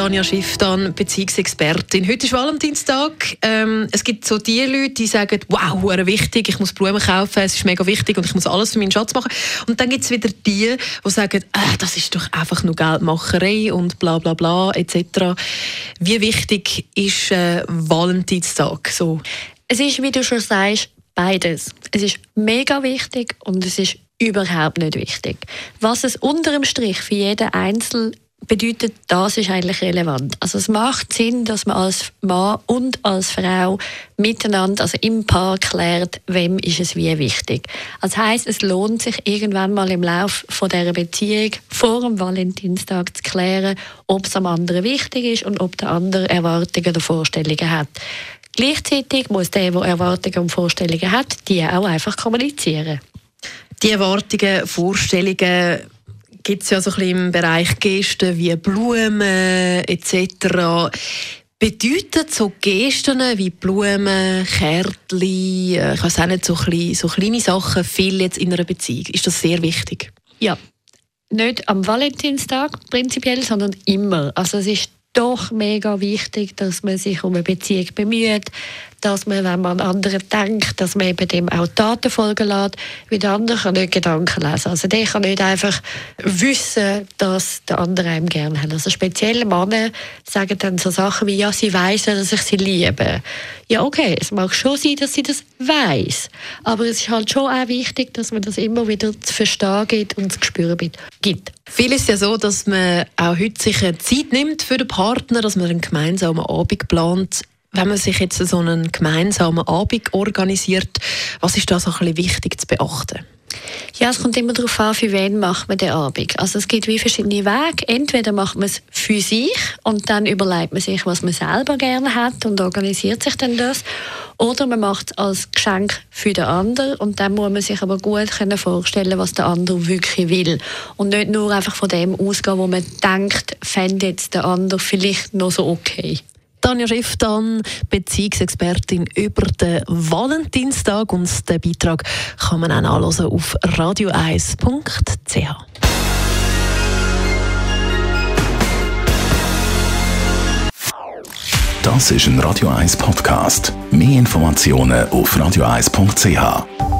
Tanja Schiff, dann Beziehungsexpertin. Heute ist Valentinstag. Ähm, es gibt so die Leute, die sagen, wow, wichtig, ich muss Blumen kaufen, es ist mega wichtig und ich muss alles für meinen Schatz machen. Und dann gibt es wieder die, die sagen, äh, das ist doch einfach nur Geldmacherei und bla bla bla etc. Wie wichtig ist äh, Valentinstag? So? Es ist, wie du schon sagst, beides. Es ist mega wichtig und es ist überhaupt nicht wichtig. Was es unter dem Strich für jeden Einzelnen bedeutet, das ist eigentlich relevant. Also es macht Sinn, dass man als Mann und als Frau miteinander, also im Paar klärt, wem ist es wie wichtig. Das heißt, es lohnt sich irgendwann mal im Lauf von der Beziehung vor dem Valentinstag zu klären, ob es am anderen wichtig ist und ob der andere Erwartungen oder Vorstellungen hat. Gleichzeitig muss der, der Erwartungen und Vorstellungen hat, die auch einfach kommunizieren. Die Erwartungen, Vorstellungen gibt es ja so ein im Bereich Gesten wie Blumen etc. Bedeuten so Gesten wie Blumen, Kärtchen, äh, ich weiß auch nicht, so, klein, so kleine Sachen viel jetzt in einer Beziehung? Ist das sehr wichtig? Ja, nicht am Valentinstag prinzipiell, sondern immer. Also es ist doch mega wichtig, dass man sich um eine Beziehung bemüht, dass man, wenn man an anderen denkt, dass man eben dem auch Taten folgen lässt, weil der andere kann nicht Gedanken lesen. Also der kann nicht einfach wissen, dass der andere einem gerne hat. Also speziell Männer sagen dann so Sachen wie, ja, sie ja, dass ich sie liebe. Ja, okay, es mag schon sein, dass sie das weiß, aber es ist halt schon auch wichtig, dass man das immer wieder zu verstehen gibt und zu spüren gibt. Viel ist ja so, dass man auch heute sich Zeit nimmt für den Partner, dass man einen gemeinsamen Abend plant wenn man sich jetzt so einen gemeinsamen Abend organisiert, was ist da so ein bisschen wichtig zu beachten? Ja, es kommt immer darauf an, für wen macht man den Abend. Also es gibt wie verschiedene Wege. Entweder macht man es für sich und dann überlegt man sich, was man selber gerne hat und organisiert sich dann das. Oder man macht es als Geschenk für den anderen und dann muss man sich aber gut können vorstellen, was der andere wirklich will. Und nicht nur einfach von dem ausgehen, wo man denkt, fände jetzt der andere vielleicht noch so okay. Tanja Schifftan, Beziehungsexpertin über den Valentinstag und den Beitrag kann man auch nachlesen auf radio1.ch. Das ist ein Radio 1 Podcast. Mehr Informationen auf radio1.ch.